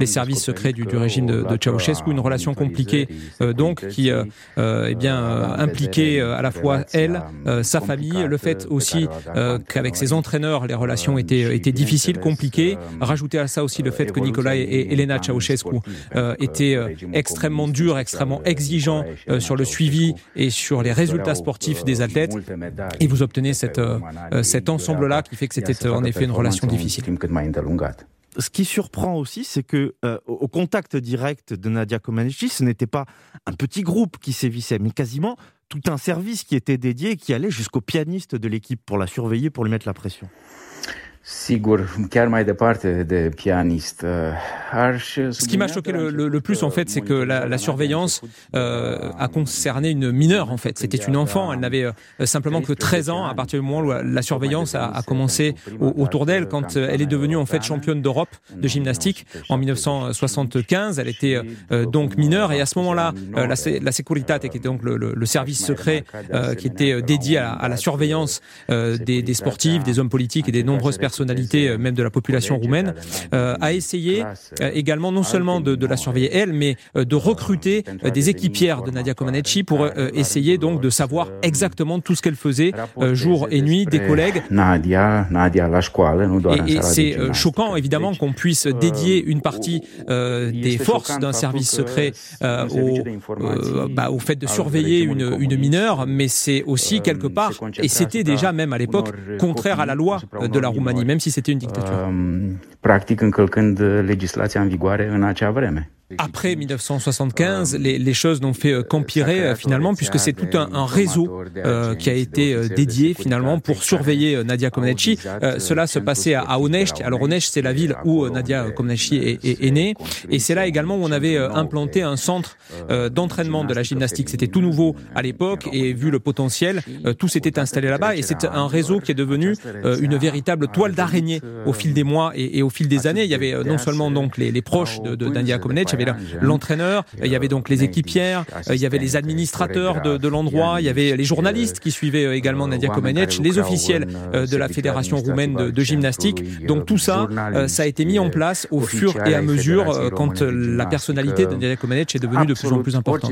les services secrets du, du régime de, de, Ceausescu, une relation compliquée donc qui eh bien impliquait à la fois elle, sa famille, le fait aussi qu'avec ses entraîneurs les relations étaient, étaient difficiles, compliquées, rajouter à ça aussi le fait que Nicolas et Elena Ceausescu était euh, extrêmement dur, extrêmement exigeant euh, sur le suivi et sur les résultats sportifs des athlètes. Et vous obtenez cette, euh, cet ensemble-là qui fait que c'était en effet une relation difficile ce qui surprend aussi, c'est que au contact direct de Nadia Comaneci, ce n'était pas un petit groupe qui sévissait, mais quasiment tout un service qui était dédié et qui allait jusqu'au pianiste de l'équipe pour la surveiller, pour lui mettre la pression. Pianist. Ce qui m'a choqué le, plus, en fait, c'est que la, surveillance euh, a concerné une mineure, en fait. C'était une enfant, elle n'avait euh, simplement que 13 ans à partir du moment où la surveillance a, commencé autour d'elle, quand euh, elle est devenue, en fait, championne d'Europe de gymnastique en 1975. Elle était donc mineure, et à ce moment-là, la, la Securitate, qui était donc le, service secret qui était dédié à, la surveillance des, des sportifs, des hommes politiques et des nombreuses personnes personnalité euh, même de la population roumaine, euh, a essayé euh, également non seulement de, la surveiller elle, mais de recruter des équipières de Nadia Comaneci pour essayer donc de savoir exactement tout ce qu'elle faisait jour et nuit des collègues. Et, c'est choquant évidemment qu'on puisse dédier une partie des forces d'un service secret au, bah, au fait de surveiller une, une mineure, mais c'est aussi quelque part, et c'était déjà même à l'époque, contraire à la loi de la Roumanie même si c'était une dictature. Practic încălcând legislația în vigoare în acea vreme. Après 1975, les, les choses n'ont fait euh, qu'empirer euh, finalement, puisque c'est tout un, un réseau euh, qui a été euh, dédié finalement pour surveiller Nadia Comaneci. cela se passait à, à Alors Onest, c'est la ville où Nadia Comaneci est, est, est, née, et c'est là également où on avait implanté un centre d'entraînement de la gymnastique. C'était tout nouveau à l'époque, et vu le potentiel, tout s'était installé là-bas, et c'est un réseau qui est devenu une véritable toile d'araignée au fil des mois et, et, au fil des années. Il y avait non seulement donc les, les proches de, de Nadia Comaneci, il y avait l'entraîneur, il y avait donc les équipières, il y avait les administrateurs de, l'endroit, il y avait les journalistes qui suivaient euh, également Nadia Comaneci, les officiels euh, de la fédération roumaine de, gymnastique. Donc tout ça, euh, ça a été mis en place au fur et à mesure quand la personnalité de Nadia Comaneci est devenue de plus en plus importante.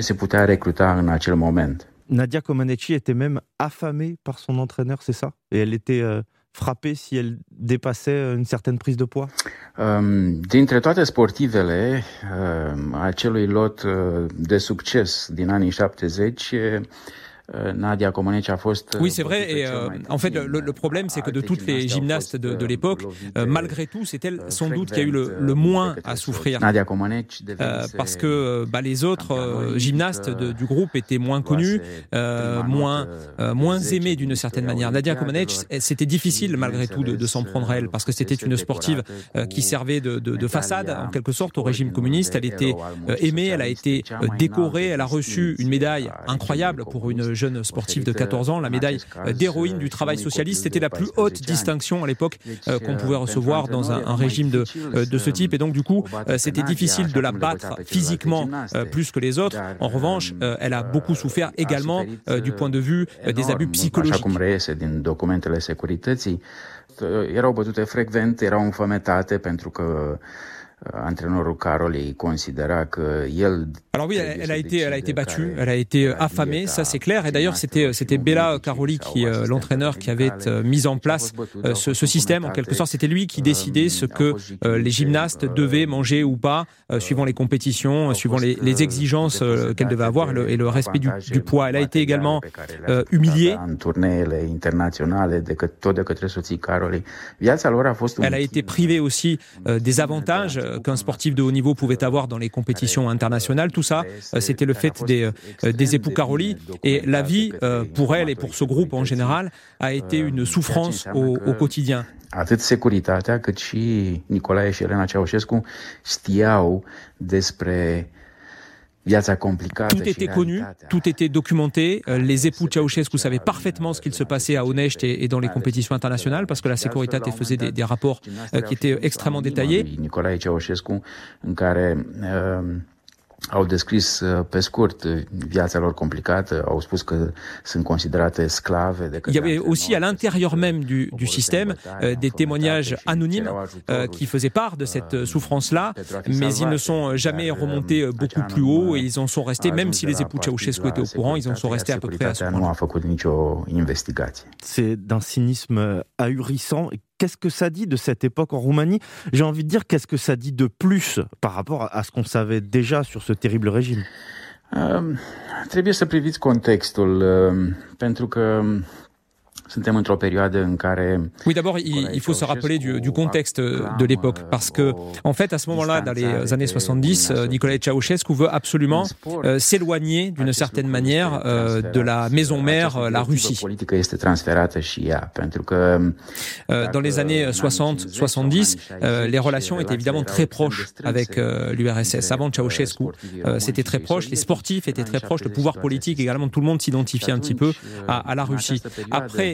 Nadia Comaneci était même affamée par son entraîneur, c'est ça? Et elle était frappée si elle dépassait une certaine prise de poids? Um, Dintre toate sportivele uh, acelui lot uh, de succes din anii 70, Euh, Nadia Comaneci a fost. Oui, c'est vrai. Et euh, en fait, le, le problème, c'est que de toutes les gymnastes de, de l'époque, euh, malgré tout, c'est elle sans doute qui a eu le, le moins à souffrir. Euh, parce que bah, les autres gymnastes de, du groupe étaient moins connus, moins moins aimés d'une certaine manière. Nadia Comaneci, c'était difficile malgré tout de, de s'en prendre à elle parce que c'était une sportive qui servait de, de, façade en quelque sorte au régime communiste. Elle était aimée, elle a été décorée, elle a reçu une médaille incroyable pour une jeune sportive de 14 ans, la médaille d'héroïne du travail socialiste. C'était la plus haute distinction à l'époque euh, qu'on pouvait recevoir dans un, régime de, euh, de ce type. Et donc, du coup, euh, c'était difficile de la battre physiquement plus que les autres. En revanche, elle a beaucoup souffert également du point de vue des abus psychologiques. erau bătute frecvent, erau înfometate pentru că alors oui, elle, a été, elle a été battue, elle a été affamée, ça c'est clair. Et d'ailleurs, c'était, c'était Bella Caroli, qui, euh, l'entraîneur, qui avait euh, mis en place euh, ce, ce, système. En quelque sorte, c'était lui qui décidait ce que les gymnastes devaient manger ou pas, suivant les compétitions, suivant les, les exigences qu'elle devait avoir et le, et le respect du, du, poids. Elle a été également humiliée. Elle a été privée aussi des avantages qu'un sportif de haut niveau pouvait avoir dans les compétitions internationales. Tout ça, euh, c'était le fait des, euh, des époux Caroli. Et la vie, euh, pour elle et pour ce groupe en général, a été une souffrance au, au quotidien. Atât securitatea cât și Nicolae și Elena Ceaușescu știau despre tout était connu, tout était documenté. Euh, les époux Ceausescu savaient parfaitement ce qu'il se passait à Onești et, dans les compétitions internationales parce que la Securitate faisait des, des rapports euh, qui étaient extrêmement détaillés. Au descris uh, pe scurt uh, viața lor complicată, au spus că sunt considerate sclave de Il y avait aussi à l'intérieur même du, du système euh, des témoignages anonymes euh, qui faisaient part de cette euh, souffrance-là, mais ils ne sont jamais remontés euh, beaucoup plus haut et ils en sont restés, même si les époux Ceausescu étaient au courant, ils en sont restés à peu près à ce point. C'est d'un cynisme ahurissant qu'est-ce que ça dit de cette époque en Roumanie? J'ai envie de dire, qu'est-ce que ça dit de plus par rapport à ce qu'on savait déjà sur ce terrible régime? Um, Trebuie să priviți contextul, um, pentru că Oui, d'abord, il, faut se rappeler du, contexte de l'époque, parce que, en fait, à ce moment-là, dans les années 70, Nicolae Ceausescu veut absolument s'éloigner, d'une certaine manière, de la maison mère, la Russie. dans les années 60-70, les relations étaient évidemment très proches avec l'URSS. Avant Ceausescu, c'était très proche, les sportifs étaient très proches, le pouvoir politique également, tout le monde s'identifiait un petit peu à la Russie. Après,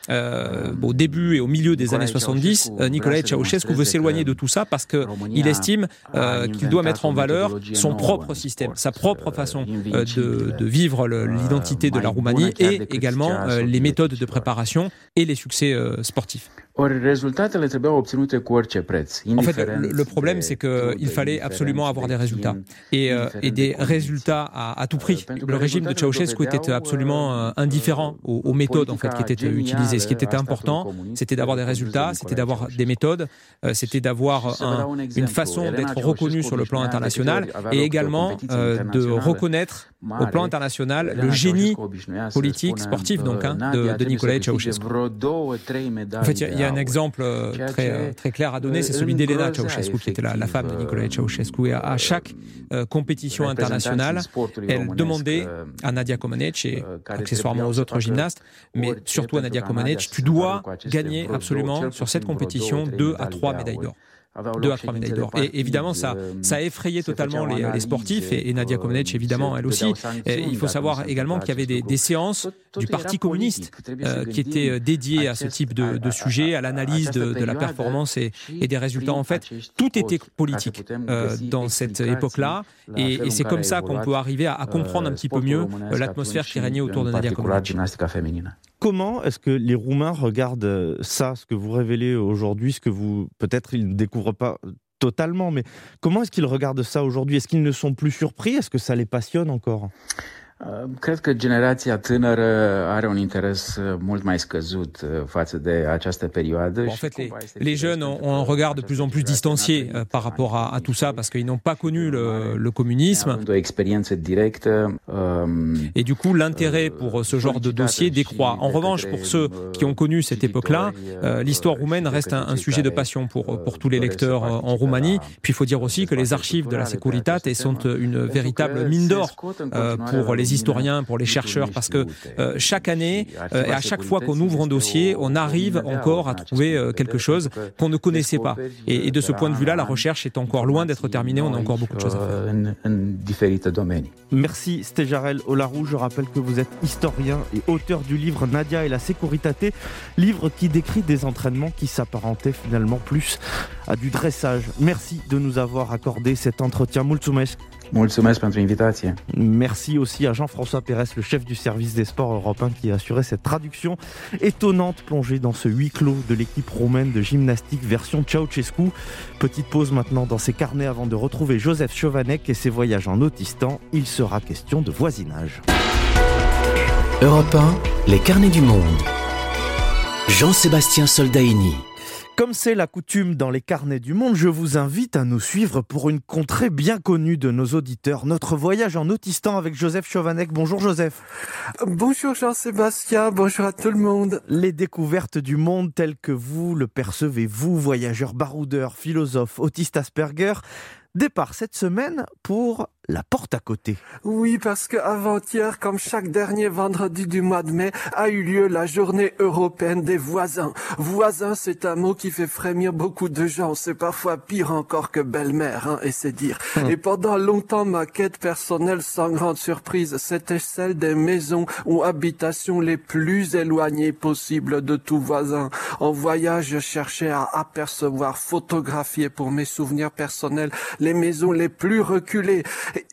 euh, au début et au milieu des années 70, euh, Nicolae Ceausescu veut s'éloigner de tout ça parce qu'il estime euh, qu'il doit mettre en valeur son propre système, sa propre façon de, de, vivre l'identité de la Roumanie et également les méthodes de préparation et les succès sportifs. En fait, le, problème, c'est qu'il fallait absolument avoir des résultats. Et, et des résultats à, à, tout prix. Le régime de Ceausescu était absolument indifférent aux, aux méthodes en fait, qui étaient utilisées ce qui était important, c'était d'avoir des résultats, c'était d'avoir des méthodes, euh, c'était d'avoir une façon d'être reconnu sur le plan international et également euh, de reconnaître au plan international le génie politique, sportif donc, hein, de, de Nicolae Ceausescu. En fait, il y, a un exemple euh, très, très clair à donner, c'est celui d'Elena Ceausescu, qui était la, la femme de Nicolae Ceausescu. Et à, chaque compétition internationale, elle demandait à Nadia Comaneci et accessoirement aux autres gymnastes, mais surtout à Nadia Comaneci, tu dois gagner absolument sur cette compétition deux à trois médailles d'or deux à trois médailles d'or. Et évidemment, ça, ça a effrayé totalement les, sportifs et, Nadia Comaneci, évidemment, elle aussi. il faut savoir également qu'il y avait des, séances du Parti communiste euh, qui étaient euh, dédiées à ce type de, de sujet, à l'analyse de, la performance et, des résultats. En fait, tout était politique euh, dans cette époque-là. Et, c'est comme ça qu'on peut arriver à, comprendre un petit peu mieux l'atmosphère qui régnait autour de Nadia Comaneci. Comment est-ce que les Roumains regardent ça, ce que vous révélez aujourd'hui, ce que vous peut-être ils découvrent pas totalement, mais comment est-ce qu'ils regardent ça aujourd'hui? Est-ce qu'ils ne sont plus surpris? Est-ce que ça les passionne encore? Cred că generația tânără are un interes mult mai scăzut față de această perioadă. en fait, les, les jeunes ont, un regard de plus en plus distancié euh, par rapport à, à tout ça parce qu'ils n'ont pas connu le, le communisme. Um, Et du coup, l'intérêt pour ce genre de dossier décroît. En revanche, pour ceux qui ont connu cette époque-là, euh, l'histoire roumaine reste un, un, sujet de passion pour, pour tous les lecteurs en Roumanie. Puis il faut dire aussi que les archives de la Securitate sont une véritable mine d'or euh, pour les historiens, pour les chercheurs, parce que euh, chaque année euh, et à chaque fois qu'on ouvre un dossier, on arrive encore à trouver euh, quelque chose qu'on ne connaissait pas. Et, de ce point de vue-là, la recherche est encore loin d'être terminée. On a encore beaucoup de choses à faire. Merci Stéjarel Olarou. Je rappelle que vous êtes historien et auteur du livre Nadia et la Sécurité, livre qui décrit des entraînements qui s'apparentaient finalement plus à du dressage. Merci de nous avoir accordé cet entretien. Mulțumesc. Merci aussi à Jean-François Pérez, le chef du service des sports européens, qui a assuré cette traduction étonnante plongée dans ce huis clos de l'équipe roumaine de gymnastique version Ceausescu. Petite pause maintenant dans ses carnets avant de retrouver Joseph Chovanec et ses voyages en Autistan. Il sera question de voisinage. Europe 1, les carnets du monde. Jean-Sébastien Soldaini. Comme c'est la coutume dans les carnets du monde, je vous invite à nous suivre pour une contrée bien connue de nos auditeurs. Notre voyage en Autistan avec Joseph Chovanec. Bonjour Joseph. Bonjour Jean-Sébastien, bonjour à tout le monde. Les découvertes du monde telles que vous le percevez, vous, voyageur baroudeur, philosophe, autiste Asperger, départ cette semaine pour la porte à côté. Oui, parce qu'avant-hier, comme chaque dernier vendredi du mois de mai, a eu lieu la journée européenne des voisins. Voisin, c'est un mot qui fait frémir beaucoup de gens. C'est parfois pire encore que belle-mère, hein, et c'est dire. Hum. Et pendant longtemps, ma quête personnelle, sans grande surprise, c'était celle des maisons ou habitations les plus éloignées possibles de tout voisin. En voyage, je cherchais à apercevoir, photographier pour mes souvenirs personnels les maisons les plus reculées.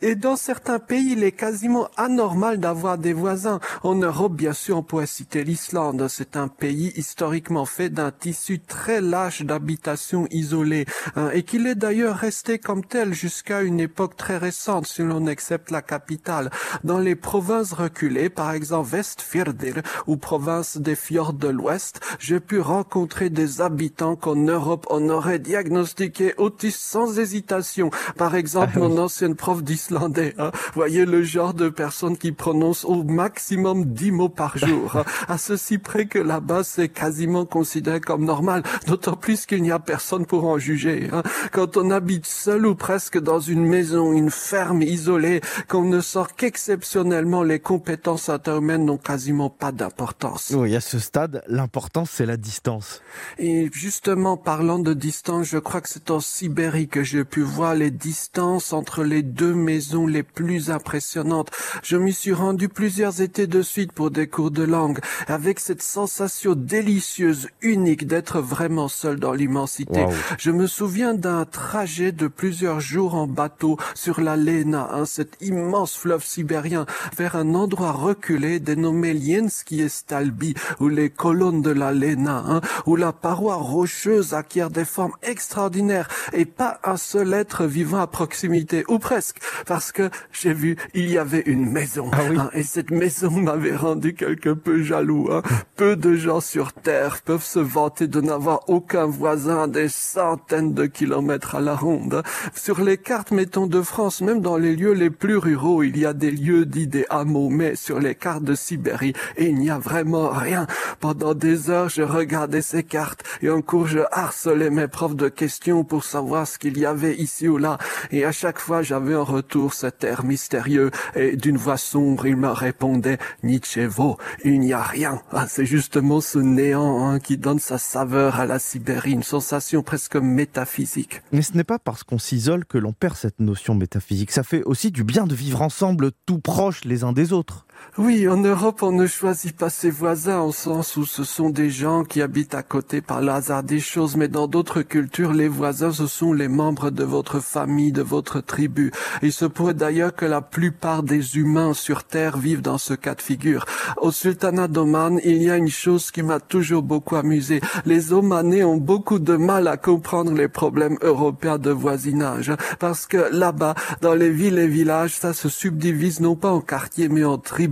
Et dans certains pays, il est quasiment anormal d'avoir des voisins. En Europe, bien sûr, on pourrait citer l'Islande. C'est un pays historiquement fait d'un tissu très lâche d'habitations isolées, hein, et qu'il est d'ailleurs resté comme tel jusqu'à une époque très récente, si l'on accepte la capitale. Dans les provinces reculées, par exemple Westfirdir ou province des fjords de l'Ouest, j'ai pu rencontrer des habitants qu'en Europe on aurait diagnostiqué autistes sans hésitation. Par exemple, ah mon ancienne prof d'Islandais. Hein. Voyez le genre de personnes qui prononcent au maximum 10 mots par jour. Hein. À ceci près que là-bas, c'est quasiment considéré comme normal. D'autant plus qu'il n'y a personne pour en juger. Hein. Quand on habite seul ou presque dans une maison, une ferme isolée, qu'on ne sort qu'exceptionnellement, les compétences interhumaines n'ont quasiment pas d'importance. Oui, à ce stade, l'importance, c'est la distance. Et justement, parlant de distance, je crois que c'est en Sibérie que j'ai pu voir les distances entre les deux maisons les plus impressionnantes. Je m'y suis rendu plusieurs étés de suite pour des cours de langue, avec cette sensation délicieuse, unique d'être vraiment seul dans l'immensité. Je me souviens d'un trajet de plusieurs jours en bateau sur la Lena, hein, cet immense fleuve sibérien, vers un endroit reculé dénommé Lienski Stalbi, où les colonnes de la Lena, hein, où la paroi rocheuse acquiert des formes extraordinaires et pas un seul être vivant à proximité, ou presque, parce que j'ai vu, il y avait une maison, ah hein, et cette maison m'avait rendu quelque peu jaloux. Hein. Peu de gens sur Terre peuvent se vanter de n'avoir aucun voisin à des centaines de kilomètres à la ronde. Sur les cartes, mettons, de France, même dans les lieux les plus ruraux, il y a des lieux dits des hameaux, mais sur les cartes de Sibérie, il n'y a vraiment rien. Pendant des heures, je regardais ces cartes, et en cours, je harcelais mes profs de questions pour savoir ce qu'il y avait ici ou là, et à chaque fois, j'avais en retour cet air mystérieux, et d'une voix sombre, il me répondait, Nietzschevo, il n'y a rien. Ah, c'est justement ce néant hein, qui donne sa saveur à la Sibérie, une sensation presque métaphysique. Mais ce n'est pas parce qu'on s'isole que l'on perd cette notion métaphysique. Ça fait aussi du bien de vivre ensemble, tout proches les uns des autres. Oui, en Europe, on ne choisit pas ses voisins au sens où ce sont des gens qui habitent à côté par le hasard des choses, mais dans d'autres cultures, les voisins, ce sont les membres de votre famille, de votre tribu. Il se pourrait d'ailleurs que la plupart des humains sur Terre vivent dans ce cas de figure. Au Sultanat d'Oman, il y a une chose qui m'a toujours beaucoup amusé. Les Omanais ont beaucoup de mal à comprendre les problèmes européens de voisinage, parce que là-bas, dans les villes et villages, ça se subdivise non pas en quartiers, mais en tribus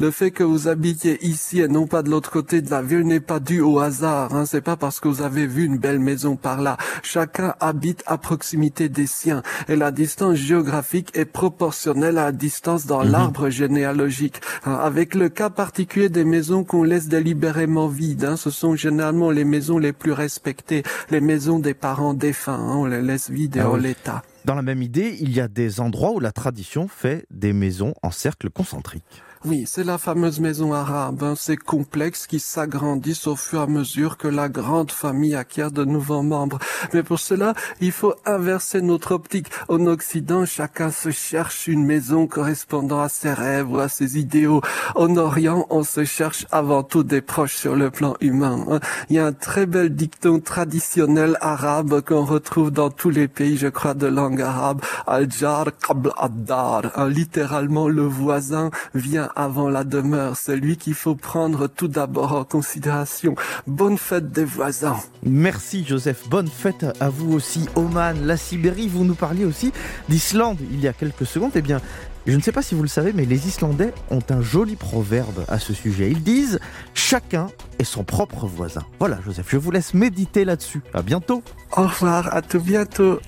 le fait que vous habitiez ici et non pas de l'autre côté de la ville n'est pas dû au hasard. Hein. C'est pas parce que vous avez vu une belle maison par là. Chacun habite à proximité des siens et la distance géographique est proportionnelle à la distance dans mhm. l'arbre généalogique. Hein. Avec le cas particulier des maisons qu'on laisse délibérément vides, hein. ce sont généralement les maisons les plus respectées, les maisons des parents défunts. On les laisse vides et ah en l'état. Dans la même idée, il y a des endroits où la tradition fait des maisons en cercle concentrique. Oui, c'est la fameuse maison arabe, hein, ces complexes qui s'agrandissent au fur et à mesure que la grande famille acquiert de nouveaux membres. Mais pour cela, il faut inverser notre optique. En Occident, chacun se cherche une maison correspondant à ses rêves ou à ses idéaux. En Orient, on se cherche avant tout des proches sur le plan humain. Hein. Il y a un très bel dicton traditionnel arabe qu'on retrouve dans tous les pays, je crois, de langue arabe. Al-jar qabl. Hein, littéralement, le voisin vient avant la demeure, celui qu'il faut prendre tout d'abord en considération. Bonne fête des voisins. Merci Joseph, bonne fête à vous aussi. Oman, la Sibérie, vous nous parliez aussi d'Islande il y a quelques secondes. Eh bien, je ne sais pas si vous le savez, mais les Islandais ont un joli proverbe à ce sujet. Ils disent chacun est son propre voisin. Voilà, Joseph, je vous laisse méditer là-dessus. À bientôt. Au revoir, à tout bientôt.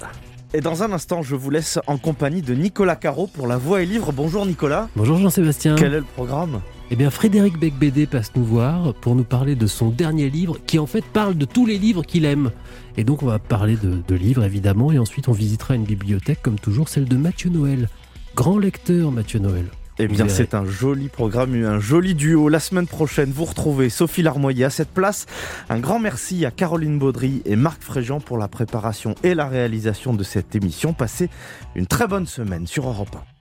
Et dans un instant, je vous laisse en compagnie de Nicolas Caro pour La Voix et Livre. Bonjour Nicolas. Bonjour Jean-Sébastien. Quel est le programme? Eh bien, Frédéric Becbédé passe nous voir pour nous parler de son dernier livre, qui en fait parle de tous les livres qu'il aime. Et donc, on va parler de, de, livres, évidemment, et ensuite, on visitera une bibliothèque, comme toujours, celle de Mathieu Noël. Grand lecteur, Mathieu Noël. Eh bien, c'est un joli programme, un joli duo. La semaine prochaine, vous retrouvez Sophie Larmoyer à cette place. Un grand merci à Caroline Baudry et Marc Fréjean pour la préparation et la réalisation de cette émission. Passez une très bonne semaine sur Europe 1.